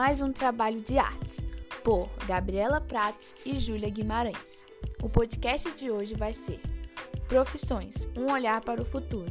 mais um trabalho de artes, por Gabriela Prates e Júlia Guimarães. O podcast de hoje vai ser Profissões um olhar para o futuro.